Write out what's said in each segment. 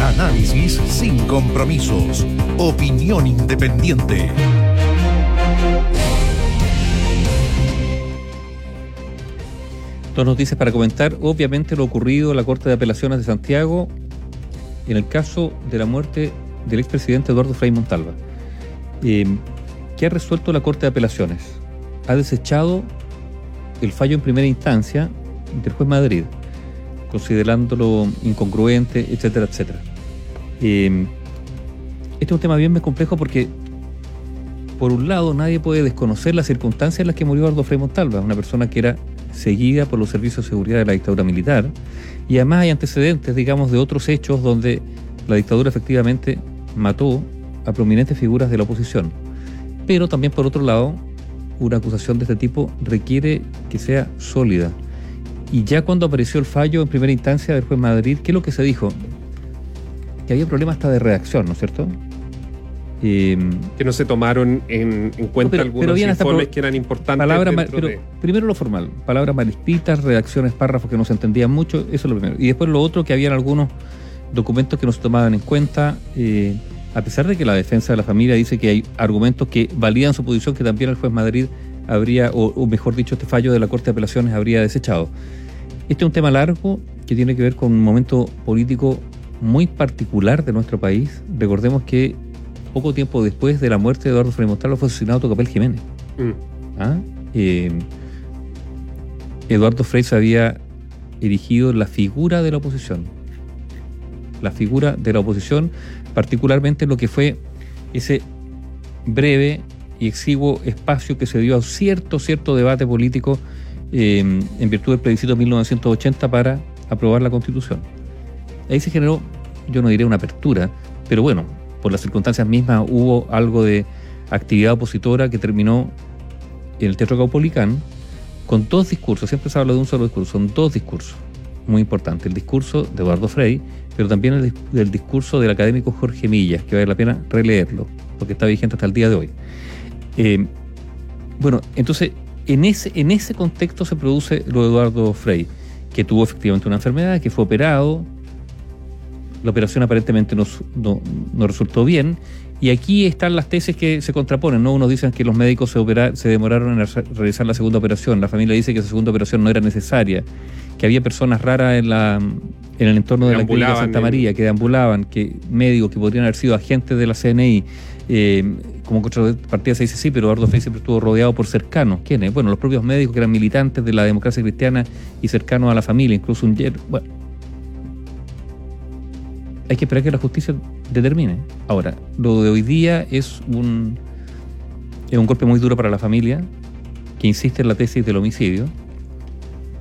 Análisis sin compromisos. Opinión independiente. Dos noticias para comentar. Obviamente lo ocurrido en la Corte de Apelaciones de Santiago en el caso de la muerte del expresidente Eduardo Frei Montalva. Eh, ¿Qué ha resuelto la Corte de Apelaciones? Ha desechado el fallo en primera instancia del juez Madrid, considerándolo incongruente, etcétera, etcétera. Eh, este es un tema bien más complejo porque, por un lado, nadie puede desconocer las circunstancias en las que murió Eduardo Frei Montalva, una persona que era seguida por los servicios de seguridad de la dictadura militar, y además hay antecedentes, digamos, de otros hechos donde la dictadura efectivamente mató a prominentes figuras de la oposición. Pero también, por otro lado, una acusación de este tipo requiere que sea sólida. Y ya cuando apareció el fallo en primera instancia del juez Madrid, ¿qué es lo que se dijo? Que había problemas hasta de redacción, ¿no es cierto? Eh, que no se tomaron en, cuenta algunos informes que eran importantes. pero Primero lo formal, palabras mal escritas, redacciones, párrafos que no se entendían mucho, eso es lo primero. Y después lo otro, que habían algunos documentos que no se tomaban en cuenta, eh, a pesar de que la defensa de la familia dice que hay argumentos que validan su posición, que también el juez Madrid habría, o, mejor dicho, este fallo de la Corte de Apelaciones habría desechado. Este es un tema largo que tiene que ver con un momento político muy particular de nuestro país. Recordemos que poco tiempo después de la muerte de Eduardo Frei Montalva fue asesinado Tocapel Jiménez. Mm. ¿Ah? Eh, Eduardo Frei se había erigido la figura de la oposición. La figura de la oposición, particularmente lo que fue ese breve y exiguo espacio que se dio a cierto, cierto debate político eh, en virtud del plebiscito de 1980 para aprobar la constitución. Ahí se generó, yo no diré una apertura, pero bueno, por las circunstancias mismas hubo algo de actividad opositora que terminó en el Teatro Caupolicán con dos discursos, siempre se habla de un solo discurso, son dos discursos muy importantes, el discurso de Eduardo Frei, pero también el, discurso del académico Jorge Millas, que vale la pena releerlo, porque está vigente hasta el día de hoy. Eh, bueno, entonces, en ese, en ese contexto se produce lo de Eduardo Frei, que tuvo efectivamente una enfermedad, que fue operado, la operación aparentemente no, no, resultó bien. Y aquí están las tesis que se contraponen, ¿no? Unos dicen que los médicos se, se demoraron en realizar la segunda operación, la familia dice que esa segunda operación no era necesaria, que había personas raras en, la, en el entorno de la clínica Santa María, que deambulaban, que médicos que podrían haber sido agentes de la CNI, eh, como contrapartida se dice sí, pero Eduardo Frey siempre estuvo rodeado por cercanos. ¿Quiénes? Bueno, los propios médicos que eran militantes de la democracia cristiana y cercanos a la familia, incluso un... Bueno, hay que esperar que la justicia determine. Ahora, lo de hoy día es un, es un golpe muy duro para la familia, que insiste en la tesis del homicidio.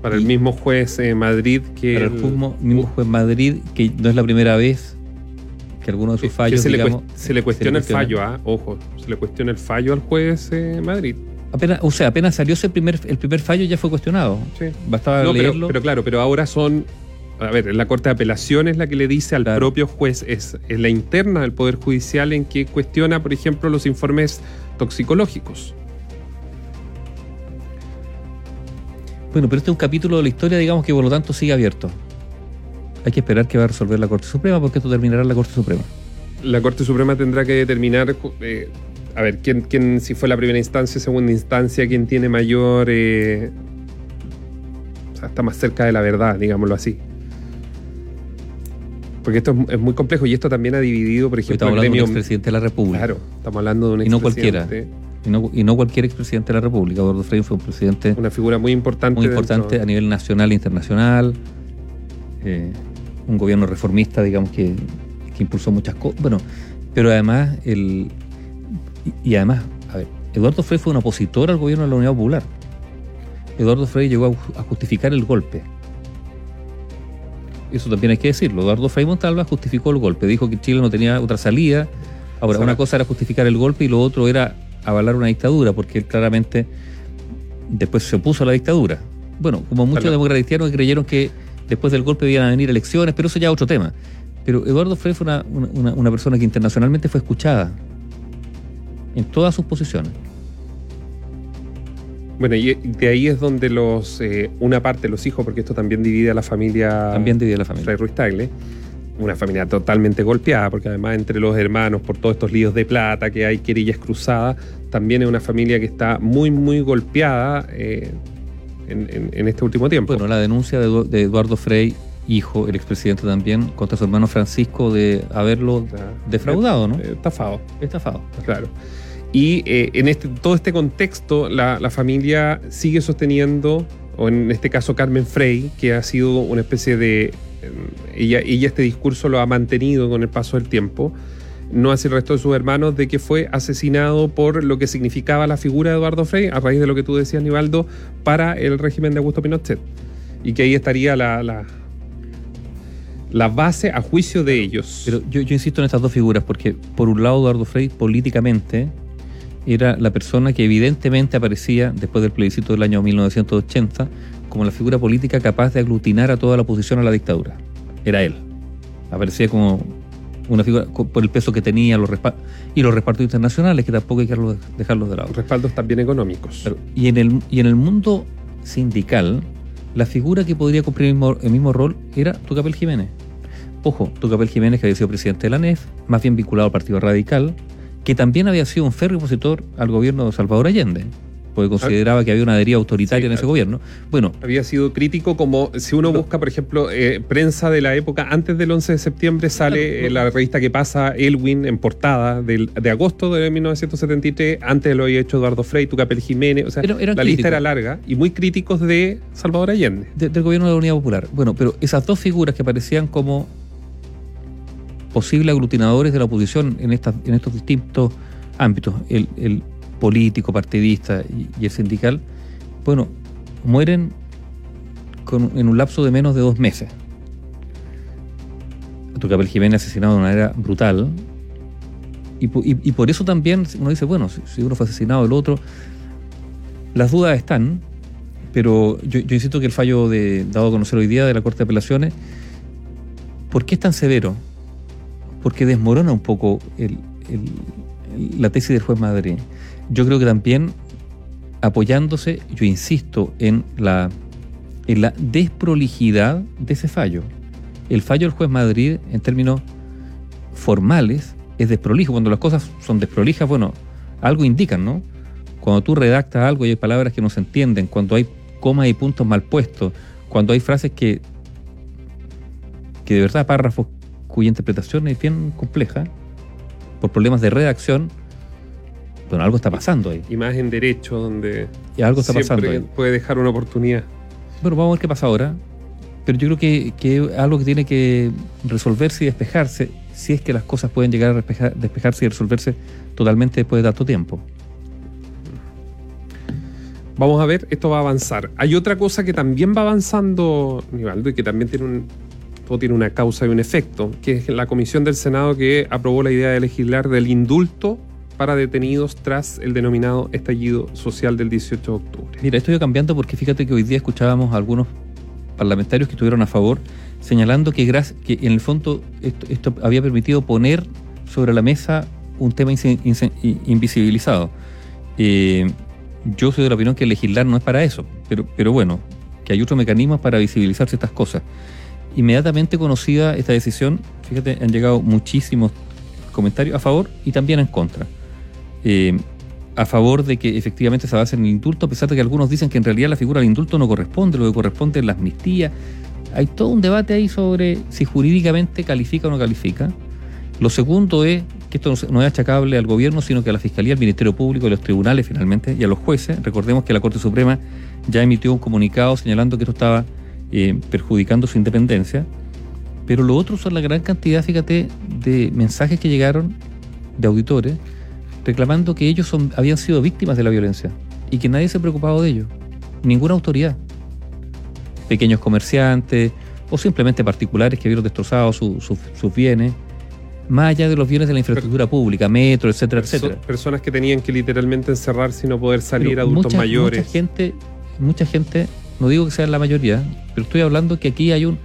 Para el mismo juez eh, Madrid que... Para el, mismo, juez Madrid, que no es la primera vez que alguno de sus fallos... se, le se, le cuestiona el fallo, ¿ah? ojo, se le cuestiona el fallo al juez eh, Madrid. Apenas, o sea, apenas salió ese primer, el primer fallo ya fue cuestionado. Sí. Bastaba leerlo. pero claro, pero ahora son a ver, la Corte de Apelaciones la que le dice al propio juez, es, la interna del Poder Judicial en que cuestiona, por ejemplo, los informes toxicológicos. Bueno, pero este es un capítulo de la historia, digamos que por lo tanto sigue abierto. Hay que esperar que va a resolver la Corte Suprema porque esto terminará en la Corte Suprema. La Corte Suprema tendrá que determinar, eh, a ver, quién, quién, si fue la primera instancia, segunda instancia, quién tiene mayor... Eh, o sea, está más cerca de la verdad, digámoslo así. Porque esto es, muy complejo y esto también ha dividido, por ejemplo, estamos hablando de un expresidente de la República. Claro, estamos hablando de un Y no cualquiera. Y no, y no cualquier expresidente de la República. Eduardo Frei fue un presidente. Una figura muy importante. Muy importante a nivel nacional e internacional. Eh, un gobierno reformista, digamos, que, que impulsó muchas cosas. Bueno, pero además, el. Y, además, a ver, Eduardo Frei fue un opositor al gobierno de la Unidad Popular. Eduardo Frei llegó a justificar el golpe eso también hay que decirlo. Eduardo Frei Montalva justificó el golpe, dijo que Chile no tenía otra salida. Ahora, una cosa era justificar el golpe y lo otro era avalar una dictadura, porque él claramente después se opuso a la dictadura. Bueno, como muchos que creyeron que después del golpe iban a venir elecciones, pero eso ya es otro tema. Pero Eduardo Frei fue una persona que internacionalmente fue escuchada en todas sus posiciones. Bueno, y de ahí es donde los eh, una parte, los hijos, porque esto también divide a la familia. También divide a la familia. Ruiz Tagle, una familia totalmente golpeada, porque además entre los hermanos, por todos estos líos de plata que hay, querillas cruzadas, también es una familia que está muy, muy golpeada eh, en, en- en este último tiempo. Bueno, la denuncia de, de Eduardo Frei, hijo, el expresidente también, contra su hermano Francisco de haberlo sea, defraudado, ¿no? eh, Estafado. estafado. Claro. Y eh, en este, todo este contexto, la, la familia sigue sosteniendo, o en este caso Carmen Frey, que ha sido una especie de... eh, Ella, ella este discurso lo ha mantenido con el paso del tiempo, no así el resto de sus hermanos, de que fue asesinado por lo que significaba la figura de Eduardo Frey, a raíz de lo que tú decías, Nivaldo, para el régimen de Augusto Pinochet. Y que ahí estaría la, la, la base a juicio de ellos. Pero yo, yo insisto en estas dos figuras, porque por un lado Eduardo Frei políticamente era la persona que evidentemente aparecía después del plebiscito del año 1980 como la figura política capaz de aglutinar a toda la oposición a la dictadura. Era él. Aparecía como una figura por el peso que tenía los y los repartos internacionales, que tampoco hay que dejarlos- de lado. respaldos también económicos. Y en el, y en el mundo sindical, la figura que podría cumplir el mismo, el mismo rol era Tucapel Jiménez. Ojo, Tucapel Jiménez, que había sido presidente de la NEF, más bien vinculado al Partido Radical, que también había sido un férreo opositor al gobierno de Salvador Allende, porque consideraba que había una deriva autoritaria Sí, en ese gobierno. Bueno, había sido crítico como si uno No. busca, por ejemplo, eh, prensa de la época antes del 11 de septiembre, sale no. eh, la revista que pasa Elwin en portada del- de agosto de 1973, antes lo había hecho Eduardo Frei, Tucapel Jiménez, o sea, Pero la lista era larga y muy críticos de Salvador Allende. de- del gobierno de la Unidad Popular. Bueno, pero esas dos figuras que aparecían como posibles aglutinadores de la oposición en, estas, en estos distintos ámbitos, el, el político, partidista y, el sindical, bueno, mueren con- en un lapso de menos de dos meses. Tucapel Jiménez asesinado de una manera brutal. Y, po- y- y por eso también uno dice, bueno, si, uno fue asesinado, el otro. Las dudas están, pero yo, insisto que el fallo de, dado a conocer hoy día de la Corte de Apelaciones, ¿por qué es tan severo? Porque desmorona un poco la tesis del juez Madrid. Yo creo que también apoyándose, yo insisto, en la, en la desprolijidad de ese fallo. El fallo del juez Madrid, en términos formales, es desprolijo. Cuando las cosas son desprolijas, bueno, algo indican, ¿no? Cuando tú redactas algo y hay palabras que no se entienden, cuando hay comas y puntos mal puestos, cuando hay frases que, que de verdad párrafos cuya interpretación es bien compleja, por problemas de redacción, bueno, algo está pasando ahí. Y más en derecho, donde Y algo está siempre pasando ahí. puede dejar una oportunidad. Bueno, vamos a ver qué pasa ahora. Pero yo creo que, algo que tiene que resolverse y despejarse, si es que las cosas pueden llegar a despejar- despejarse y resolverse totalmente después de tanto tiempo. Vamos a ver, esto va a avanzar. Hay otra cosa que también va avanzando, Nivaldo, y que también tiene un, todo tiene una causa y un efecto, que es la comisión del Senado que aprobó la idea de legislar del indulto para detenidos tras el denominado estallido social del 18 de octubre. Mira, esto iba cambiando porque fíjate que hoy día escuchábamos a algunos parlamentarios que estuvieron a favor, señalando que, que en el fondo esto, había permitido poner sobre la mesa un tema invisibilizado. Eh, yo soy de la opinión que legislar no es para eso, pero, pero bueno, que hay otros mecanismos para visibilizar ciertas cosas. Inmediatamente conocida esta decisión, fíjate, han llegado muchísimos comentarios a favor y también en contra. Eh, a favor de que efectivamente se base en el indulto, a pesar de que algunos dicen que en realidad la figura del indulto no corresponde, lo que corresponde es la amnistía. Hay todo un debate ahí sobre si jurídicamente califica o no califica. Lo segundo es que esto no es achacable al gobierno, sino que a la Fiscalía, al Ministerio Público, a los tribunales finalmente y a los jueces. Recordemos que la Corte Suprema ya emitió un comunicado señalando que esto estaba eh, perjudicando su independencia. Pero lo otro son la gran cantidad, fíjate, de mensajes que llegaron de auditores reclamando que ellos son, habían sido víctimas de la violencia y que nadie se ha preocupado de ellos. Ninguna autoridad. Pequeños comerciantes o simplemente particulares que vieron destrozados su- su- sus bienes, más allá de los bienes de la infraestructura pública, metro, etcétera, Perso- etcétera. personas que tenían que literalmente encerrarse y no poder salir, Pero adultos mucha- mayores. Mucha gente, mucha gente, no digo que sea la mayoría, pero estoy hablando que aquí hay un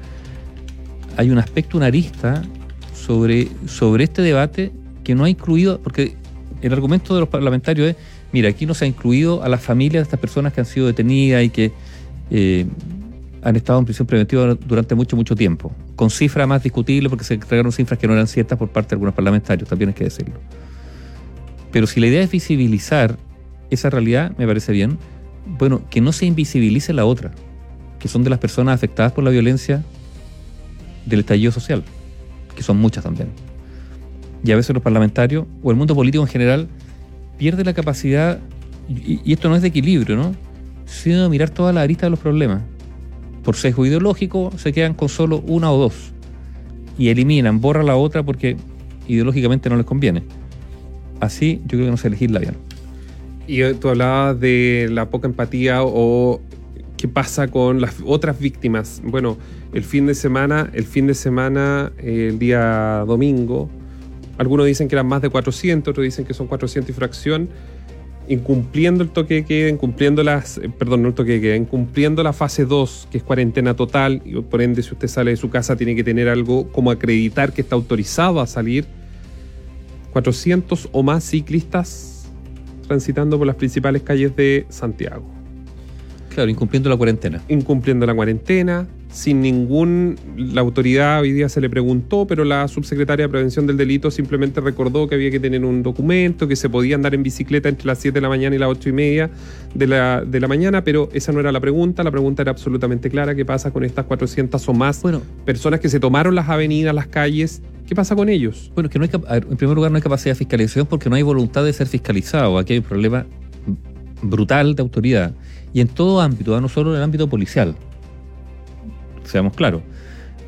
hay un aspecto, una arista sobre, sobre este debate que no ha incluido, porque el argumento de los parlamentarios es, mira, aquí no se ha incluido a las familias de estas personas que han sido detenidas y que eh, han estado en prisión preventiva durante mucho, mucho tiempo. con cifras más discutibles porque se entregaron cifras que no eran ciertas por parte de algunos parlamentarios, también hay que decirlo. Pero si la idea es visibilizar esa realidad, me parece bien, bueno, que no se invisibilice la otra, que son de las personas afectadas por la violencia del estallido social, que son muchas también. Y a veces los parlamentarios o el mundo político en general pierde la capacidad, y, esto no es de equilibrio, ¿no? Sino de mirar toda la arista de los problemas. Por sesgo ideológico se quedan con solo una o dos y eliminan, borran la otra porque ideológicamente no les conviene. Así yo creo que no se legisla bien. Y eh, tú hablabas de la poca empatía o qué pasa con las otras víctimas. Bueno, el fin de semana, el fin de semana, el día domingo, algunos dicen que eran más de 400, otros dicen que son 400 y fracción, incumpliendo el toque de queda, incumpliendo las, eh, perdón, no el toque de queda, incumpliendo la fase 2, que es cuarentena total, y por ende si usted sale de su casa tiene que tener algo como acreditar que está autorizado a salir. 400 o más ciclistas transitando por las principales calles de Santiago. Claro, incumpliendo la cuarentena. Incumpliendo la cuarentena, sin ningún... La autoridad hoy día se le preguntó, pero la subsecretaria de Prevención del Delito simplemente recordó que había que tener un documento, que se podía andar en bicicleta entre las 7 de la mañana y las 8 y media de la, de la mañana, pero esa no era la pregunta, la pregunta era absolutamente clara, ¿qué pasa con estas 400 o más Bueno, personas que se tomaron las avenidas, las calles? ¿Qué pasa con ellos? Bueno, es que no hay, ver, en primer lugar no hay capacidad de fiscalización porque no hay voluntad de ser fiscalizado. Aquí hay un problema brutal de autoridad. Y en todo ámbito, no solo en el ámbito policial. Seamos claros.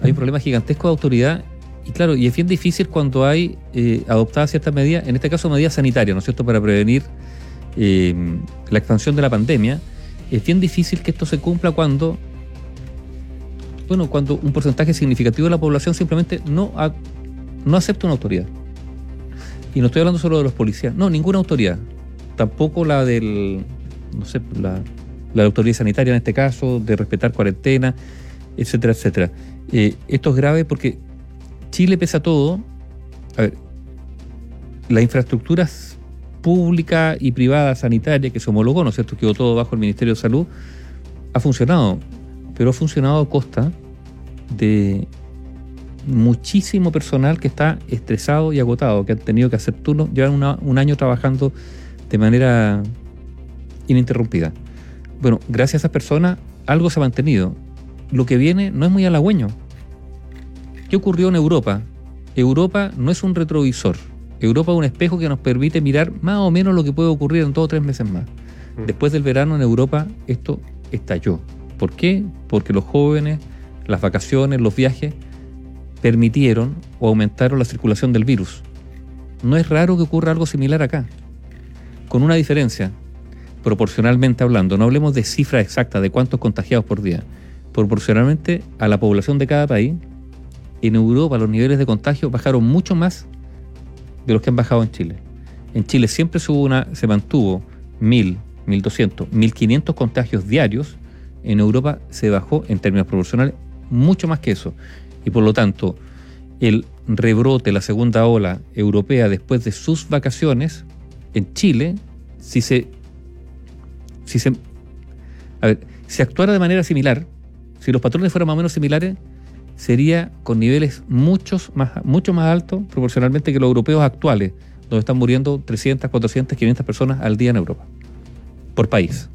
Hay un problema gigantesco de autoridad y claro, y es bien difícil cuando hay eh, adoptadas ciertas medidas, en este caso medidas sanitarias, ¿no es cierto?, para prevenir eh, la expansión de la pandemia. Es bien difícil que esto se cumpla cuando, bueno, cuando un porcentaje significativo de la población simplemente no, ha- no acepta una autoridad. Y no estoy hablando solo de los policías, no, ninguna autoridad. Tampoco la del, no sé, la, la autoridad sanitaria en este caso, de respetar cuarentena, etcétera, etcétera. Eh, esto es grave porque Chile, pese a todo, las infraestructuras pública y privada sanitaria que se homologó, ¿no es cierto? Quedó todo bajo el Ministerio de Salud, ha funcionado, pero ha funcionado a costa de muchísimo personal que está estresado y agotado, que han tenido que hacer turnos, llevan un año trabajando de manera ininterrumpida. Bueno, gracias a esas personas algo se ha mantenido. Lo que viene no es muy halagüeño. ¿Qué ocurrió en Europa? Europa no es un retrovisor. Europa es un espejo que nos permite mirar más o menos lo que puede ocurrir en dos o tres meses más. Mm. Después del verano en Europa esto estalló. ¿Por qué? Porque los jóvenes, las vacaciones, los viajes permitieron o aumentaron la circulación del virus. No es raro que ocurra algo similar acá. Con una diferencia, proporcionalmente hablando, no hablemos de cifras exactas de cuántos contagiados por día. Proporcionalmente a la población de cada país, en Europa los niveles de contagio bajaron mucho más de los que han bajado en Chile. En Chile siempre se, una, se mantuvo 1000, 1200, 1500 contagios diarios. En Europa se bajó en términos proporcionales mucho más que eso. Y por lo tanto, el rebrote, la segunda ola europea después de sus vacaciones en Chile, si se, si se, a ver, si actuara de manera similar, si los patrones fueran más o menos similares, sería con niveles más, mucho más altos proporcionalmente que los europeos actuales, donde están muriendo 300, 400, 500 personas al día en Europa, por país.